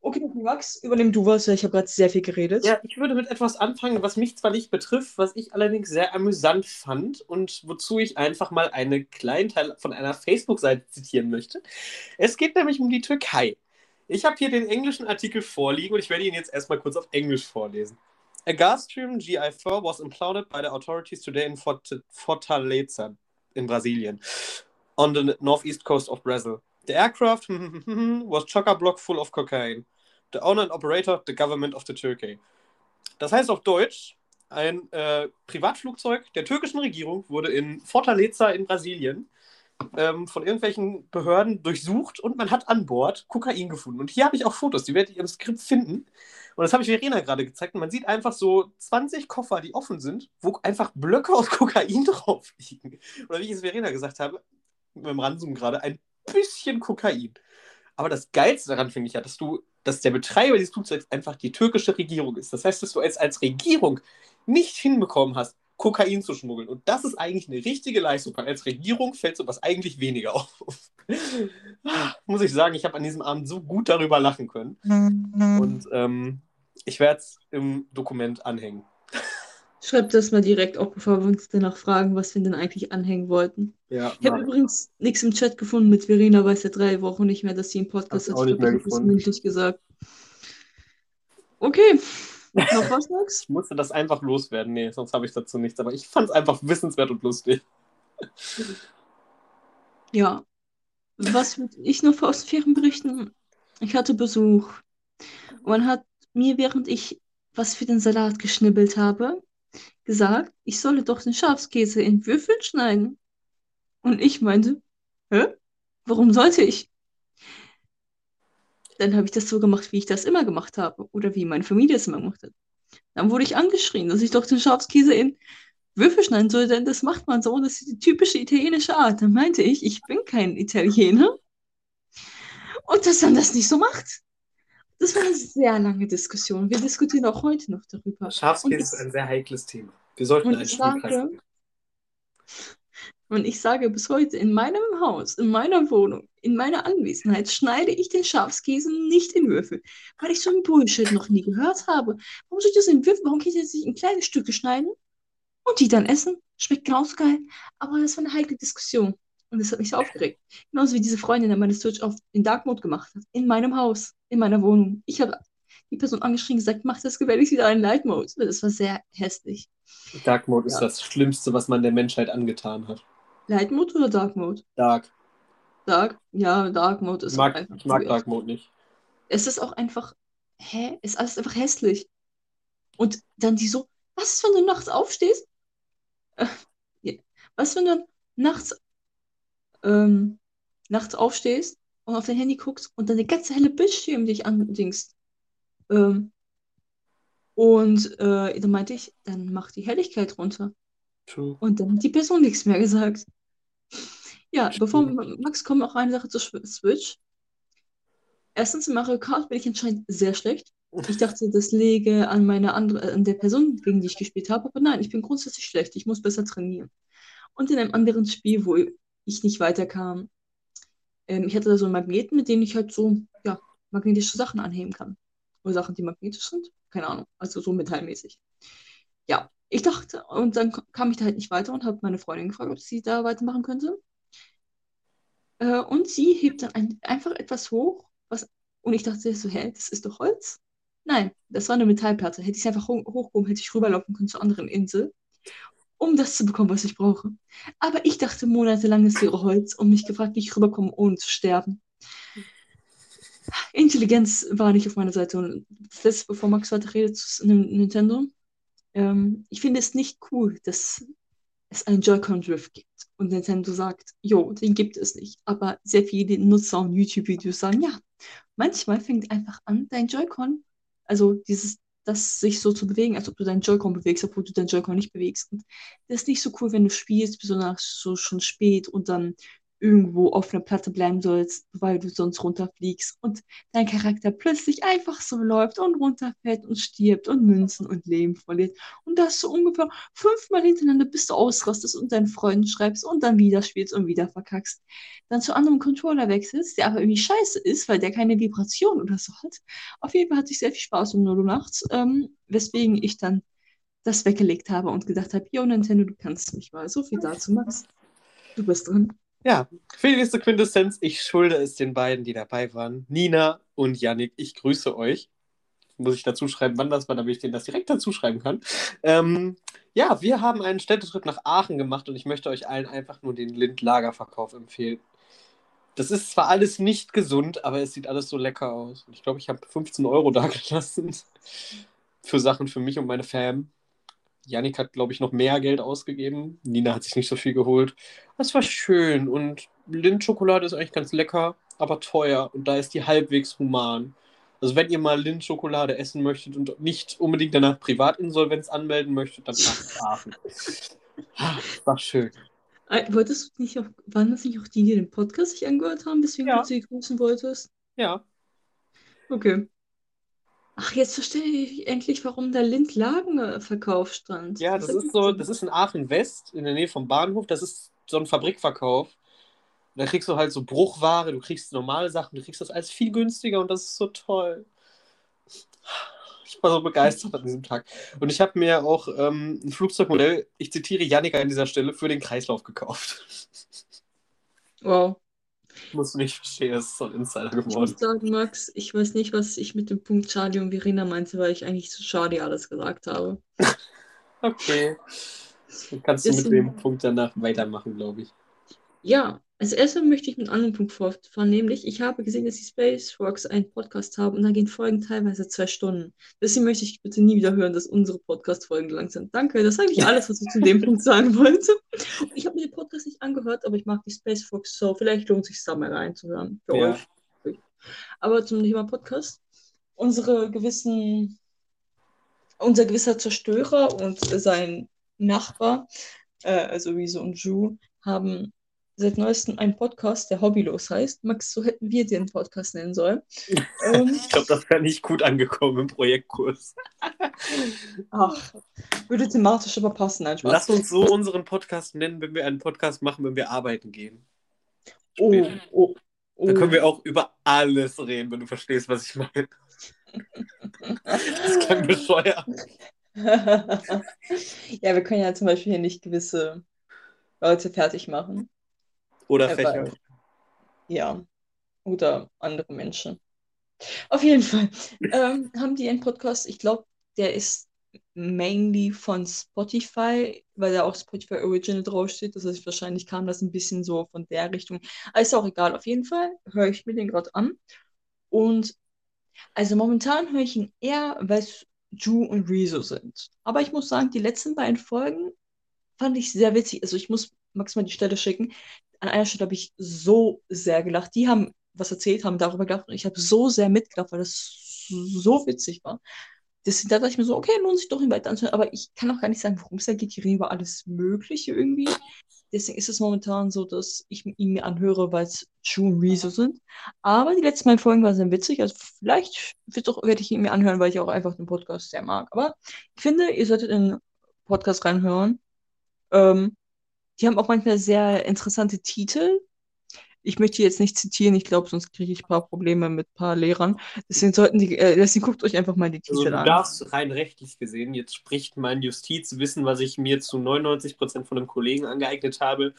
Okay, Max, übernimm du was, ich habe gerade sehr viel geredet. Ja, ich würde mit etwas anfangen, was mich zwar nicht betrifft, was ich allerdings sehr amüsant fand und wozu ich einfach mal einen kleinen Teil von einer Facebook-Seite zitieren möchte. Es geht nämlich um die Türkei. Ich habe hier den englischen Artikel vorliegen und ich werde ihn jetzt erstmal kurz auf Englisch vorlesen. A gas stream GI4 was imploded by the authorities today in Fortaleza in Brasilien, on the northeast coast of Brazil. The aircraft was chock-a-block full of cocaine. The owner and operator, the government of the Turkey. Das heißt auf Deutsch, ein äh, Privatflugzeug der türkischen Regierung wurde in Fortaleza in Brasilien ähm, von irgendwelchen Behörden durchsucht und man hat an Bord Kokain gefunden. Und hier habe ich auch Fotos, die werde ich im Skript finden. Und das habe ich Verena gerade gezeigt. Und man sieht einfach so 20 Koffer, die offen sind, wo einfach Blöcke aus Kokain drauf liegen. Oder wie ich es Verena gesagt habe, mit dem Ranzoom gerade, ein bisschen Kokain. Aber das Geilste daran finde ich ja, dass du, dass der Betreiber dieses Flugzeugs einfach die türkische Regierung ist. Das heißt, dass du als, als Regierung nicht hinbekommen hast, Kokain zu schmuggeln. Und das ist eigentlich eine richtige Leistung. Weil als Regierung fällt sowas eigentlich weniger auf. Muss ich sagen, ich habe an diesem Abend so gut darüber lachen können. Und ähm, ich werde es im Dokument anhängen. Schreib das mal direkt auf, bevor wir uns danach fragen, was wir denn eigentlich anhängen wollten. Ja, Ich habe übrigens nichts im Chat gefunden mit Verena, weiß ja drei Wochen nicht mehr, dass sie einen Podcast hat. Ich habe das mündlich gesagt. Okay. Noch was, Max? Ich musste das einfach loswerden. Nee, sonst habe ich dazu nichts. Aber ich fand es einfach wissenswert und lustig. Ja. Was würde ich noch aus Ferien berichten? Ich hatte Besuch. Und man hat mir, während ich was für den Salat geschnibbelt habe, gesagt, ich solle doch den Schafskäse in Würfel schneiden. Und ich meinte, hä? Warum sollte ich? Dann habe ich das so gemacht, wie ich das immer gemacht habe. Oder wie meine Familie es immer gemacht hat. Dann wurde ich angeschrien, dass ich doch den Schafskäse in Würfel schneiden soll, denn das macht man so. Das ist die typische italienische Art. Dann meinte ich, ich bin kein Italiener. Und dass man das nicht so macht. Das war eine sehr lange Diskussion. Wir diskutieren auch heute noch darüber. Schafskäse ist ein sehr heikles Thema. Wir sollten einen Schulkreis. Und ich sage bis heute, in meinem Haus, in meiner Wohnung, in meiner Anwesenheit schneide ich den Schafskäse nicht in Würfel, weil ich so einen Bullshit noch nie gehört habe. Warum soll ich das in Würfel? Warum kann ich das nicht in kleine Stücke schneiden und die dann essen? Schmeckt genauso geil. Aber das war eine heikle Diskussion. Und das hat mich so aufgeregt. Genauso wie diese Freundin, die meine Switch auf in Dark Mode gemacht hat. In meinem Haus, in meiner Wohnung. Ich habe die Person angeschrien und gesagt, mach das gefälligst wieder in Light Mode. Das war sehr hässlich. Dark Mode ist Ja. das Schlimmste, was man der Menschheit angetan hat. Light Mode oder Dark Mode? Dark. Dark? Ja, Dark Mode Ich ist auch mag, einfach ich mag. Dark Mode nicht. Es ist auch einfach, hä? Ist alles einfach hässlich. Und dann die so, was ist, wenn du nachts aufstehst? Äh. Was, wenn du nachts, ähm, nachts aufstehst und auf dein Handy guckst und dann der ganze helle Bildschirm dich andingst? Ähm, und äh, dann meinte ich, dann mach die Helligkeit runter. True. Und dann hat die Person nichts mehr gesagt. Ja, bevor. Max kommt, noch eine Sache zur Schw- Switch. Erstens, in Mario Kart bin ich anscheinend sehr schlecht. Ich dachte, das läge an meiner andere, an der Person, gegen die ich gespielt habe, aber nein, ich bin grundsätzlich schlecht. Ich muss besser trainieren. Und in einem anderen Spiel, wo ich nicht weiterkam, ähm, ich hatte da so einen Magneten, mit dem ich halt so, ja, magnetische Sachen anheben kann. Oder Sachen, die magnetisch sind. Keine Ahnung. Also so metallmäßig. Ja, ich dachte, und dann kam ich da halt nicht weiter und habe meine Freundin gefragt, ob sie da weitermachen könnte. Äh, und sie hebt dann ein, einfach etwas hoch, was, und ich dachte so, hä, das ist doch Holz? Nein, das war eine Metallplatte. Hätte ich es einfach ho hochgehoben, hätte ich rüberlaufen können zur anderen Insel, um das zu bekommen, was ich brauche. Aber ich dachte monatelang, es wäre Holz und mich gefragt, wie ich rüberkomme, ohne zu sterben. Intelligenz war nicht auf meiner Seite. Und das bevor Max weiter redet, zu Nin- Nintendo. Ähm, ich finde es nicht cool, dass es einen Joy-Con-Drift gibt und Nintendo sagt, jo, den gibt es nicht. Aber sehr viele Nutzer und YouTube-Videos sagen, ja, manchmal fängt einfach an, dein Joy-Con, also dieses, das sich so zu bewegen, als ob du deinen Joy-Con bewegst, obwohl du deinen Joy-Con nicht bewegst. Und das ist nicht so cool, wenn du spielst, besonders so schon spät und dann irgendwo auf einer Platte bleiben sollst, weil du sonst runterfliegst und dein Charakter plötzlich einfach so läuft und runterfällt und stirbt und Münzen und Leben verliert. Und das so ungefähr fünfmal hintereinander, bis du ausrastest und deinen Freunden schreibst und dann wieder spielst und wieder verkackst. Dann zu anderem Controller wechselst, der aber irgendwie scheiße ist, weil der keine Vibration oder so hat. Auf jeden Fall hatte ich sehr viel Spaß um 0 Uhr nachts, ähm, weswegen ich dann das weggelegt habe und gedacht habe, yo Nintendo, du kannst mich mal. So viel dazu, Max. Du bist drin. Ja, für die nächste Quintessenz, ich schulde es den beiden, die dabei waren. Nina und Yannick, ich grüße euch. Muss ich dazu schreiben, wann das war, damit ich denen das direkt dazu schreiben kann. Ähm, ja, wir haben einen Städtetrip nach Aachen gemacht und ich möchte euch allen einfach nur den Lind-Lagerverkauf empfehlen. Das ist zwar alles nicht gesund, aber es sieht alles so lecker aus. Und ich glaube, ich habe 15 Euro da gelassen für Sachen für mich und meine Fam. Yannick hat, glaube ich, noch mehr Geld ausgegeben. Nina hat sich nicht so viel geholt. Das war schön und Lindt-Schokolade ist eigentlich ganz lecker, aber teuer und da ist die halbwegs human. Also wenn ihr mal Lindt-Schokolade essen möchtet und nicht unbedingt danach Privatinsolvenz anmelden möchtet, dann. Ah, War schön. Äh, Wolltest du nicht auch, waren das nicht auch die, die den Podcast sich angehört haben, deswegen Ja. du sie grüßen wolltest? Ja, Okay. Ach, jetzt verstehe ich endlich, warum da Lindlagen-Verkauf stand. Ja, das ist so, das ist in Aachen West, in der Nähe vom Bahnhof. Das ist so ein Fabrikverkauf. Da kriegst du halt so Bruchware, du kriegst normale Sachen, du kriegst das alles viel günstiger und das ist so toll. Ich war so begeistert an diesem Tag. Und ich habe mir auch ähm, ein Flugzeugmodell, ich zitiere Janika an dieser Stelle, für den Kreislauf gekauft. Wow. Du nicht verstehen, das ist so ein Insider Ich muss geworden. sagen, Max, ich weiß nicht, was ich mit dem Punkt Charlie und Verena meinte, weil ich eigentlich zu Charlie alles gesagt habe. Okay. Dann kannst du Ist mit dem Punkt danach weitermachen, glaube ich. Ja, als erstes möchte ich mit einem anderen Punkt fortfahren, nämlich ich habe gesehen, dass die Space Rocks einen Podcast haben und da gehen Folgen teilweise zwei Stunden. Deswegen möchte ich bitte nie wieder hören, dass unsere Podcast-Folgen lang sind. Danke, das ist eigentlich alles, was ich zu dem Punkt sagen wollte. Ich habe mir den Podcast nicht angehört, aber ich mag die Space Rocks so. Vielleicht lohnt es sich da mal reinzuhören für Ja. euch. Aber zum Thema Podcast. Unsere gewissen, unser gewisser Zerstörer und sein Nachbar, äh, also Riese und Ju, haben seit neuestem einen Podcast, der Hobbylos heißt. Max, so hätten wir den Podcast nennen sollen. ähm, Ich glaube, das wäre nicht gut angekommen im Projektkurs. ach, würde thematisch aber passen, ein Spaß. Lass uns so unseren Podcast nennen, wenn wir einen Podcast machen, wenn wir arbeiten gehen. Oh, oh, oh. Dann können wir auch über alles reden, wenn du verstehst, was ich meine. Das klingt bescheuert. ja, wir können ja zum Beispiel hier nicht gewisse Leute fertig machen. Oder Aber- Fächer. Ja, oder andere Menschen. Auf jeden Fall ähm, haben die einen Podcast, ich glaube, der ist mainly von Spotify, weil da auch Spotify Original draufsteht. Das heißt, wahrscheinlich kam das ein bisschen so von der Richtung. Aber ist auch egal. Auf jeden Fall höre ich mir den gerade an. Und also momentan höre ich ihn eher, weil es Ju und Rezo sind. Aber ich muss sagen, die letzten beiden Folgen fand ich sehr witzig. Also ich muss Max mal die Stelle schicken. An einer Stelle habe ich so sehr gelacht. Die haben was erzählt, haben darüber gelacht und ich habe so sehr mitgelacht, weil das so witzig war. Deswegen da dachte ich mir so, okay, lohnt sich doch ihn weiter anzuhören. Aber ich kann auch gar nicht sagen, worum es da geht. Die reden über alles Mögliche irgendwie. Deswegen ist es momentan so, dass ich ihn mir anhöre, weil es Ju und Rezo sind. Aber die letzten beiden Folgen waren sehr witzig. Also vielleicht werde ich ihn mir anhören, weil ich auch einfach den Podcast sehr mag. Aber ich finde, ihr solltet in den Podcast reinhören. Ähm, die haben auch manchmal sehr interessante Titel. Ich möchte jetzt nicht zitieren, ich glaube, sonst kriege ich ein paar Probleme mit ein paar Lehrern. Deswegen sollten die, äh, deswegen guckt euch einfach mal die Also Titel du an. darfst rein rechtlich gesehen, jetzt spricht mein Justizwissen, was ich mir zu 99% von einem Kollegen angeeignet habe,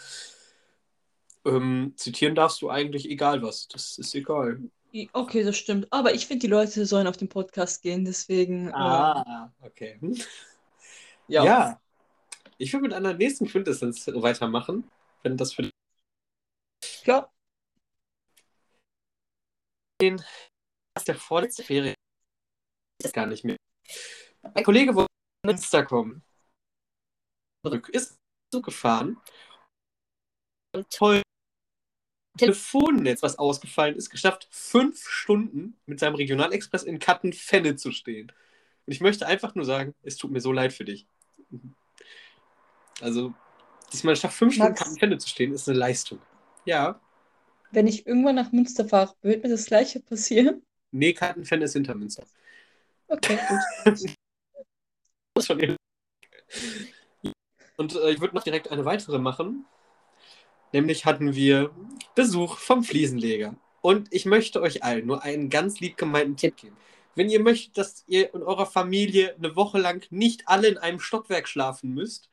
ähm, zitieren darfst du eigentlich egal was. Das ist egal. Okay, das stimmt. Aber ich finde, die Leute sollen auf den Podcast gehen, deswegen. äh, Ah, okay. ja. Ja. Ich will mit einer nächsten Quintessenz weitermachen, wenn das für Ja. den aus der vorletzte Ferien ist gar nicht mehr. Ein Kollege wollte nach Münster kommen. Ist so gefahren. Und toll. Telefonnetz, was ausgefallen ist, geschafft, fünf Stunden mit seinem Regionalexpress in Kattenfenne zu stehen. Und ich möchte einfach nur sagen, es tut mir so leid für dich. Also, dass man schafft, fünf Stunden Max. Kattenfenne zu stehen, ist eine Leistung. Ja, Wenn ich irgendwann nach Münster fahre, wird mir das Gleiche passieren? nee, Kattenfenne ist hinter Münster. Okay, gut. Muss schon hin. Und äh, ich würde noch direkt eine weitere machen. Nämlich hatten wir Besuch vom Fliesenleger. Und ich möchte euch allen nur einen ganz lieb gemeinten Tipp geben. Wenn ihr möchtet, dass ihr in eurer Familie eine Woche lang nicht alle in einem Stockwerk schlafen müsst,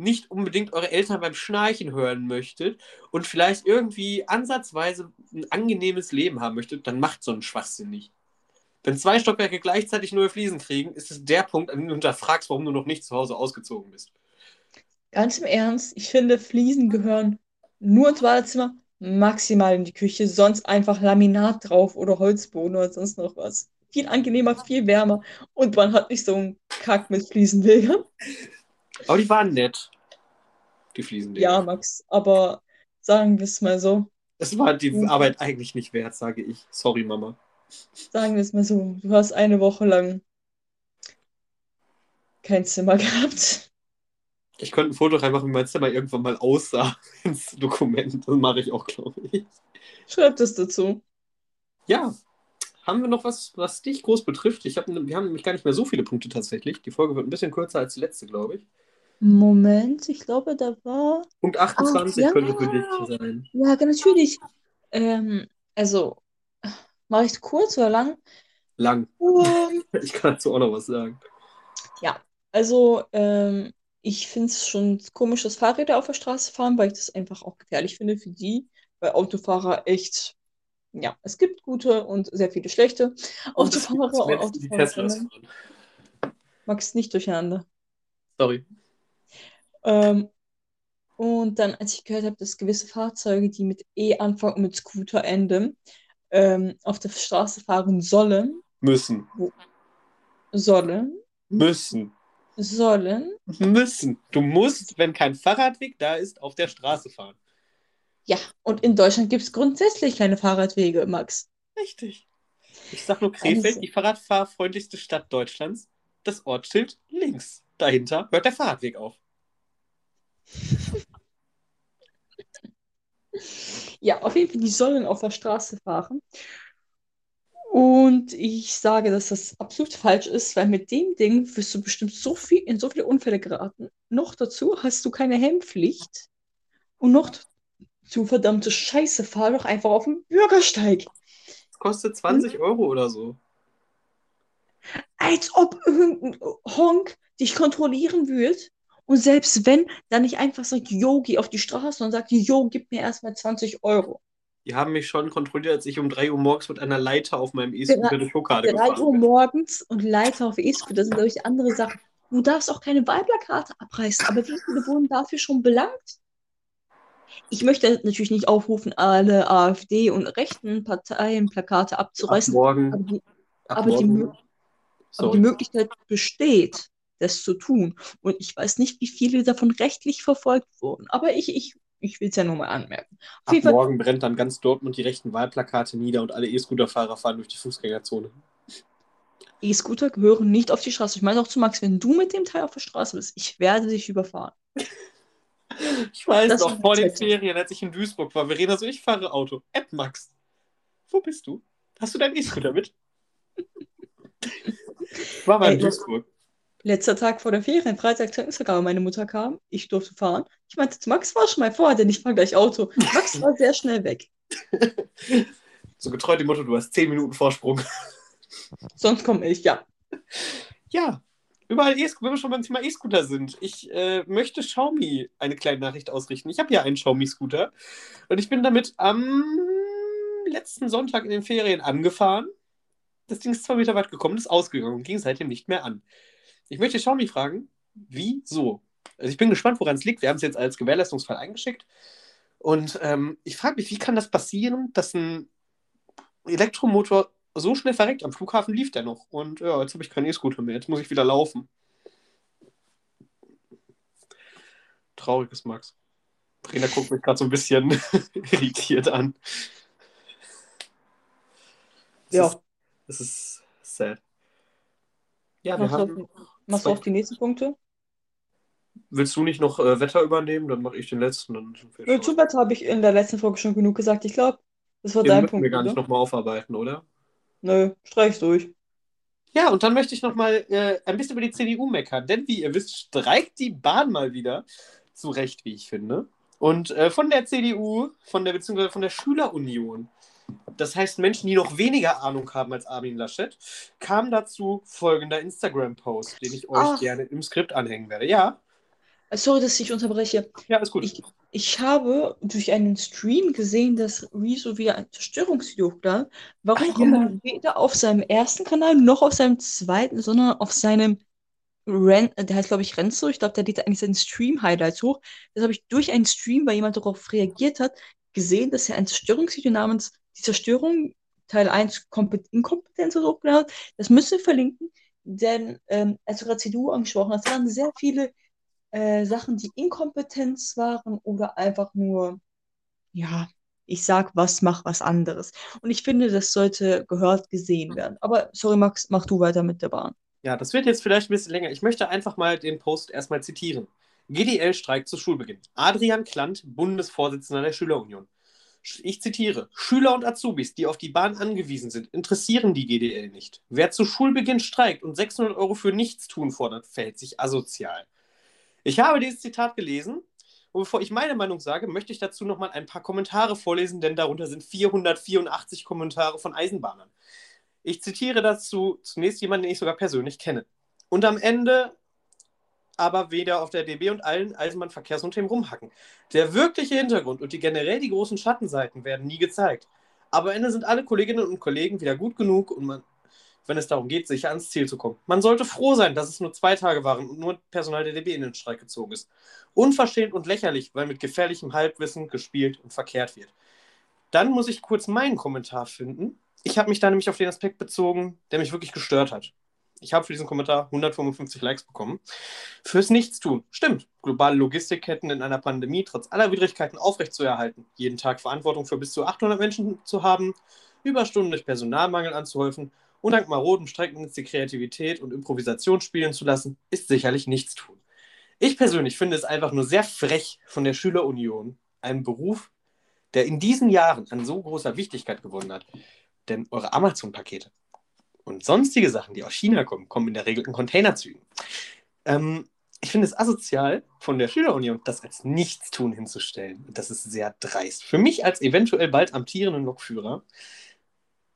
nicht unbedingt eure Eltern beim Schnarchen hören möchtet und vielleicht irgendwie ansatzweise ein angenehmes Leben haben möchtet, dann macht so einen Schwachsinn nicht. Wenn zwei Stockwerke gleichzeitig neue Fliesen kriegen, ist es der Punkt, an dem du hinterfragst, warum du noch nicht zu Hause ausgezogen bist. Ganz im Ernst, ich finde, Fliesen gehören nur ins Badezimmer, maximal in die Küche, sonst einfach Laminat drauf oder Holzboden oder sonst noch was. Viel angenehmer, viel wärmer und man hat nicht so einen Kack mit Fliesenleger. Aber die waren nett, die Fliesenleger. Ja, Max, aber sagen wir es mal so. Es war die Arbeit eigentlich nicht wert, sage ich. Sorry, Mama. Sagen wir es mal so. Du hast eine Woche lang kein Zimmer gehabt. Ich könnte ein Foto reinmachen, wie mein Zimmer irgendwann mal aussah ins Dokument. Das mache ich auch, glaube ich. Schreib das dazu. Ja, Haben wir noch was, was dich groß betrifft? Ich hab, wir haben nämlich gar nicht mehr so viele Punkte tatsächlich. Die Folge wird ein bisschen kürzer als die letzte, glaube ich. Moment, ich glaube, da war. Punkt 28 Ach, könnte ja. für dich sein. Ja, natürlich. Ähm, also, mache ich kurz oder lang? Lang. Ähm, Ich kann dazu auch noch was sagen. Also, ähm, ich finde es schon komisch, dass Fahrräder auf der Straße fahren, weil ich das einfach auch gefährlich finde für die, weil Autofahrer echt, ja, es gibt gute und sehr viele schlechte Und Autofahrer und die Teslas Autofahrerinnen. fahren. Magst nicht durcheinander. Sorry. Ähm, und dann, als ich gehört habe, dass gewisse Fahrzeuge, die mit E anfangen und mit Scooter enden, ähm, auf der Straße fahren sollen, Müssen. sollen, Müssen. sollen, Müssen. Du musst, wenn kein Fahrradweg da ist, auf der Straße fahren. ja, und in Deutschland gibt es grundsätzlich keine Fahrradwege, Max. Richtig. Ich sag nur Krefeld, Also- die fahrradfahrfreundlichste Stadt Deutschlands. Das Ortsschild links. Dahinter hört der Fahrradweg auf. Ja, auf jeden Fall, die sollen auf der Straße fahren. Und ich sage, dass das absolut falsch ist, weil mit dem Ding wirst du bestimmt so viel in so viele Unfälle geraten. Noch dazu hast du keine Helmpflicht. Und noch dazu, verdammte Scheiße, fahr doch einfach auf den Bürgersteig. Das kostet 20 Euro oder so. Als ob irgendein Honk dich kontrollieren wird. Und selbst wenn, dann nicht einfach sagt, yo, geh auf die Straße und sagt, yo, gib mir erstmal 20 Euro. Die haben mich schon kontrolliert, als ich um 3 Uhr morgens mit einer Leiter auf meinem E-Scooter durch Hokkade 3 Uhr gefahren bin. morgens und Leiter auf E-Scooter sind, glaube ich, andere Sachen. Du darfst auch keine Wahlplakate abreißen, aber wie viele wurden dafür schon belangt? Ich möchte natürlich nicht aufrufen, alle AfD und rechten Parteien Plakate Ab abzureißen, aber morgen. die, Ab aber die morgen. Mö- aber die. Möglichkeit besteht, das zu tun. Und ich weiß nicht, wie viele davon rechtlich verfolgt wurden, aber ich, ich, ich will es ja nur mal anmerken. Ab morgen brennt dann ganz Dortmund die rechten Wahlplakate nieder und alle E-Scooter-Fahrer fahren durch die Fußgängerzone. E-Scooter gehören nicht auf die Straße. Ich meine auch zu Max, wenn du mit dem Teil auf der Straße bist, ich werde dich überfahren. Ich weiß Das noch, vor den. Ferien, als ich in Duisburg war, Verena so, ich fahre Auto. App Max. Wo bist du? Hast du deinen E-Scooter mit? Ich war mal in Duisburg. Letzter Tag vor der Ferien, Freitag zur Instagram, meine Mutter kam, ich durfte fahren. Ich meinte zu Max, fahr schon mal vor, denn ich fahre gleich Auto. Max war sehr schnell weg. So getreu dem Motto, du hast 10 Minuten Vorsprung. Sonst komme ich, ja. Ja, überall e wenn wir schon beim Thema E-Scooter sind. Ich äh, möchte Xiaomi eine kleine Nachricht ausrichten. Ich habe ja einen Xiaomi-Scooter und ich bin damit am letzten Sonntag in den Ferien angefahren. Das Ding ist zwei Meter weit gekommen, ist ausgegangen und ging seitdem nicht mehr an. Ich möchte Xiaomi fragen, wieso? Also ich bin gespannt, woran es liegt. Wir haben es jetzt als Gewährleistungsfall eingeschickt. Und ähm, ich frage mich, wie kann das passieren, dass ein Elektromotor so schnell verreckt? Am Flughafen lief der noch. Und ja, jetzt habe ich keinen E-Scooter mehr. Jetzt muss ich wieder laufen. Trauriges Max. Trainer guckt mich gerade so ein bisschen irritiert an. Das Ja. Ist, das ist sad. Ja, wir haben. Machst du auf die nächsten Punkte? Willst du nicht noch äh, Wetter übernehmen? Dann mache ich den letzten. Dann Nö, schon. Zu Wetter habe ich in der letzten Folge schon genug gesagt. Ich glaube, das war Den dein müssen Punkt, wir gar nicht nochmal aufarbeiten, oder? Nö, streich durch. Ja, und dann möchte ich nochmal äh, ein bisschen über die CDU meckern. Denn wie ihr wisst, streikt die Bahn mal wieder. Zu Recht, wie ich finde. Und äh, von der CDU, von der beziehungsweise von der Schülerunion, das heißt Menschen, die noch weniger Ahnung haben als Armin Laschet, kam dazu folgender Instagram-Post, den ich euch Ach. gerne im Skript anhängen werde. Ja, Sorry, dass ich unterbreche. ja, ist gut. Ich, ich habe durch einen Stream gesehen, dass Rezo wieder ein Zerstörungsvideo hochgeladen. Warum Ach auch immer weder auf seinem ersten Kanal noch auf seinem zweiten, sondern auf seinem Ren, der heißt glaube ich Renzo, ich glaube, der lädt eigentlich seinen Stream-Highlights hoch. Das habe ich durch einen Stream, weil jemand darauf reagiert hat, gesehen, dass er ein Zerstörungsvideo namens Die Zerstörung Teil 1 Kompet Inkompetenz oder so hochgeladen hat. Das müsst ihr verlinken, denn ähm, als du gerade CDU angesprochen hast, waren sehr viele äh, Sachen, die Inkompetenz waren oder einfach nur, ja, ich sag was, mach was anderes. Und ich finde, das sollte gehört gesehen werden. Aber sorry, Max, mach du weiter mit der Bahn. Ja, das wird jetzt vielleicht ein bisschen länger. Ich möchte einfach mal den Post erstmal zitieren. GDL streikt zu Schulbeginn. Adrian Klant, Bundesvorsitzender der Schülerunion. Ich zitiere: Schüler und Azubis, die auf die Bahn angewiesen sind, interessieren die GDL nicht. Wer zu Schulbeginn streikt und 600 Euro für Nichtstun fordert, verhält sich asozial. Ich habe dieses Zitat gelesen und bevor ich meine Meinung sage, möchte ich dazu nochmal ein paar Kommentare vorlesen, denn darunter sind 484 Kommentare von Eisenbahnern. Ich zitiere dazu zunächst jemanden, den ich sogar persönlich kenne. Und am Ende aber weder auf der DB und allen Eisenbahnverkehrsunternehmen rumhacken. Der wirkliche Hintergrund und die generell die großen Schattenseiten werden nie gezeigt. Aber am Ende sind alle Kolleginnen und Kollegen wieder gut genug und man, wenn es darum geht, sicher ans Ziel zu kommen. Man sollte froh sein, dass es nur zwei Tage waren und nur Personal der DB in den Streik gezogen ist. Unverschämt und lächerlich, weil mit gefährlichem Halbwissen gespielt und verkehrt wird. Dann muss ich kurz meinen Kommentar finden. Ich habe mich da nämlich auf den Aspekt bezogen, der mich wirklich gestört hat. Ich habe für diesen Kommentar 155 Likes bekommen. Fürs Nichtstun. Stimmt. Globale Logistikketten in einer Pandemie trotz aller Widrigkeiten aufrechtzuerhalten. Jeden Tag Verantwortung für bis zu 800 Menschen zu haben. Überstunden durch Personalmangel anzuhäufen. Und dank maroden Strecken die Kreativität und Improvisation spielen zu lassen, ist sicherlich Nichtstun. Ich persönlich finde es einfach nur sehr frech von der Schülerunion, einem Beruf, der in diesen Jahren an so großer Wichtigkeit gewonnen hat. Denn eure Amazon-Pakete und sonstige Sachen, die aus China kommen, kommen in der Regel in Containerzügen. Ähm, ich finde es asozial von der Schülerunion, das als Nichtstun hinzustellen. Das ist sehr dreist. Für mich als eventuell bald amtierenden Lokführer,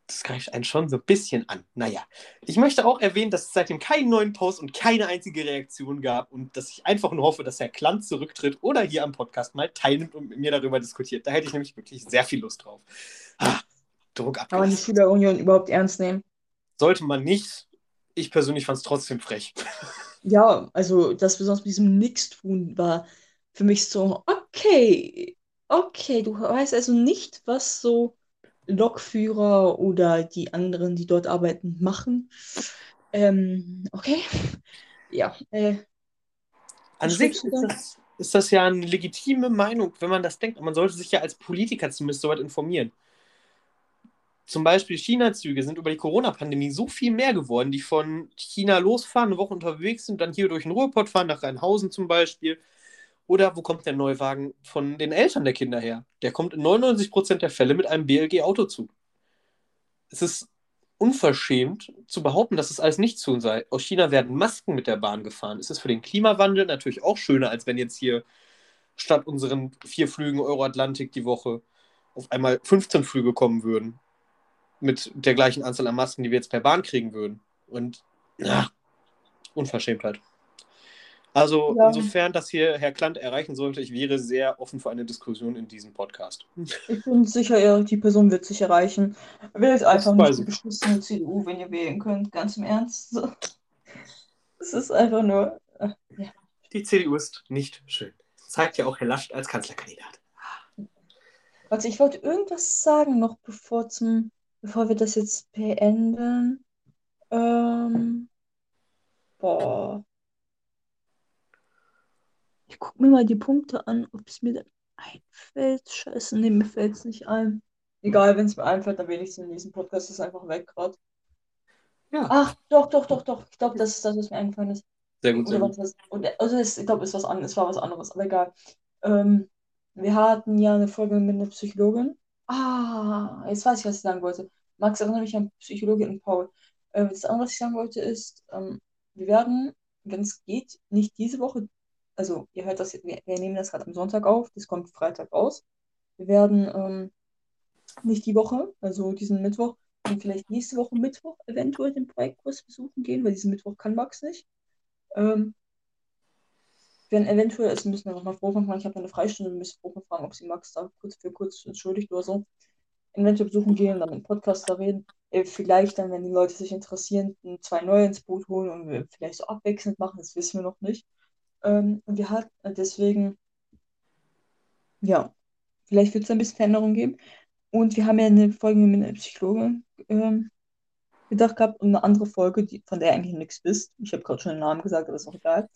das greift einen schon so ein bisschen an. Naja, ich möchte auch erwähnen, dass es seitdem keinen neuen Post und keine einzige Reaktion gab und dass ich einfach nur hoffe, dass Herr Klant zurücktritt oder hier am Podcast mal teilnimmt und mit mir darüber diskutiert. Da hätte ich nämlich wirklich sehr viel Lust drauf. Ah, Druck ab. Kann man die Schülerunion überhaupt ernst nehmen? Sollte man nicht. Ich persönlich fand es trotzdem frech. Ja, also das besonders mit diesem Nix tun war für mich so, okay, okay, du weißt also nicht, was so Lokführer oder die anderen, die dort arbeiten, machen. Ähm, okay. Ja. Äh, An sich ist das, ist das ja eine legitime Meinung, wenn man das denkt. Man sollte sich ja als Politiker zumindest so weit informieren zum Beispiel China-Züge sind über die Corona-Pandemie so viel mehr geworden, die von China losfahren, eine Woche unterwegs sind, dann hier durch den Ruhrpott fahren, nach Rheinhausen zum Beispiel. Oder wo kommt der Neuwagen von den Eltern der Kinder her? Der kommt in 99% der Fälle mit einem BLG-Autozug. Es ist unverschämt zu behaupten, dass es alles nicht zu sei. Aus China werden Masken mit der Bahn gefahren. Es ist für den Klimawandel natürlich auch schöner, als wenn jetzt hier statt unseren vier Flügen Euro-Atlantik die Woche auf einmal 15 Flüge kommen würden mit der gleichen Anzahl an Masken, die wir jetzt per Bahn kriegen würden. Und ja, Unverschämtheit. Also ja. insofern das hier Herr Klant erreichen sollte, ich wäre sehr offen für eine Diskussion in diesem Podcast. Ich bin sicher, die Person wird sich erreichen. Wählt einfach nicht die beschissene CDU, wenn ihr wählen könnt, ganz im Ernst. Es ist einfach nur. Äh, ja. Die CDU ist nicht schön. Zeigt ja auch Herr Laschet als Kanzlerkandidat. Also ich wollte irgendwas sagen noch bevor zum bevor wir das jetzt beenden. Ähm, boah. Ich gucke mir mal die Punkte an, ob es mir dann einfällt. Scheiße, nee, mir fällt es nicht ein. Egal, wenn es mir einfällt, dann wenigstens in diesem Podcast ist einfach weg gerade. Ja. Ach, doch, doch, doch, doch. Ich glaube, das ist das, was mir eingefallen ist. Sehr gut. Oder sehr gut. Das, also es, ich glaube, es, was es war was anderes, aber egal. Ähm, wir hatten ja eine Folge mit einer Psychologin Ah, jetzt weiß ich, was ich sagen wollte. Max erinnert mich an Psychologie und Paul. Äh, das andere, was ich sagen wollte, ist, ähm, wir werden, wenn es geht, nicht diese Woche, also ihr hört das, wir, wir nehmen das gerade am Sonntag auf, das kommt Freitag raus. Wir werden ähm, nicht die Woche, also diesen Mittwoch, und vielleicht nächste Woche Mittwoch eventuell den Projektkurs besuchen gehen, weil diesen Mittwoch kann Max nicht. Ähm, wenn eventuell, also müssen wir nochmal Profan fragen, ich habe eine Freistunde, wir müssen Profan fragen, ob sie Max da kurz für kurz entschuldigt oder so. Eventuell besuchen gehen, dann im Podcast da reden. Äh, vielleicht dann, wenn die Leute sich interessieren, zwei neue ins Boot holen und wir vielleicht so abwechselnd machen, das wissen wir noch nicht. Ähm, und wir hatten äh, deswegen, ja, vielleicht wird es ein bisschen Veränderung geben. Und wir haben ja eine Folge mit einer Psychologin ähm, gedacht gehabt und eine andere Folge, die, von der eigentlich nichts wisst. Ich habe gerade schon den Namen gesagt, aber ist auch egal.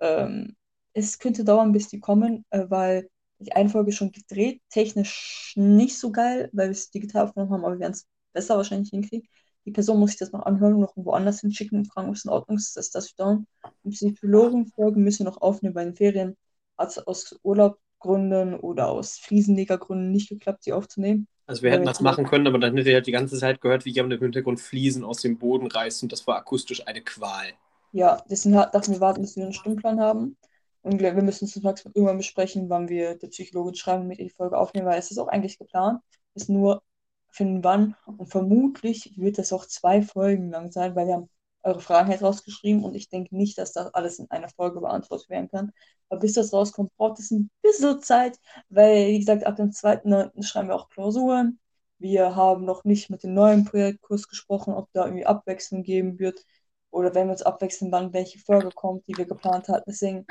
Ähm, es könnte dauern, bis die kommen, äh, weil die eine Folge schon gedreht, technisch nicht so geil, weil wir es digital aufgenommen haben, aber wir werden es besser wahrscheinlich hinkriegen. Die Person muss sich das noch anhören und noch woanders hinschicken und fragen, ob es in Ordnung ist, dass das dauern. Die Psychologenfolge müssen wir noch aufnehmen bei den Ferien. Arzt aus Urlaub Gründen oder aus Fliesenlegergründen nicht geklappt, sie aufzunehmen. Also wir hätten das machen können, aber dann hätte ihr halt die ganze Zeit gehört, wie jemand im Hintergrund Fliesen aus dem Boden reißt und das war akustisch eine Qual. Ja, deswegen hat- dachten wir warten, bis wir einen Stundenplan haben. Und wir müssen das irgendwann besprechen, wann wir der Psychologin schreiben, damit die Folge aufnehmen, weil es ist auch eigentlich geplant. Ist nur für den wann. Und vermutlich wird das auch zwei Folgen lang sein, weil wir haben eure Fragen jetzt rausgeschrieben und ich denke nicht, dass das alles in einer Folge beantwortet werden kann. Aber bis das rauskommt, braucht es ein bisschen Zeit, weil, wie gesagt, ab dem 2.9. schreiben wir auch Klausuren. Wir haben noch nicht mit dem neuen Projektkurs gesprochen, ob da irgendwie Abwechslung geben wird oder wenn wir uns abwechseln, wann welche Folge kommt, die wir geplant hatten. Deswegen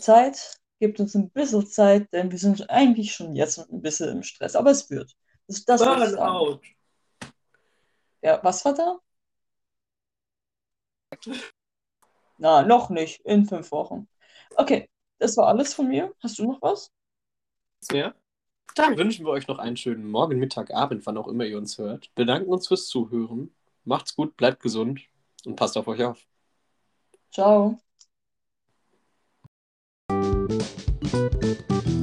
Zeit, gebt uns ein bisschen Zeit, denn wir sind eigentlich schon jetzt ein bisschen im Stress, aber es wird. Das, das. Burnout. Ja, was war da? Na, noch nicht. In fünf Wochen. Okay, das war alles von mir. Hast du noch was? Mehr? Dann wünschen wir euch noch einen schönen Morgen, Mittag, Abend, wann auch immer ihr uns hört. Bedanken uns fürs Zuhören. Macht's gut, bleibt gesund und passt auf euch auf. Ciao. Thank you.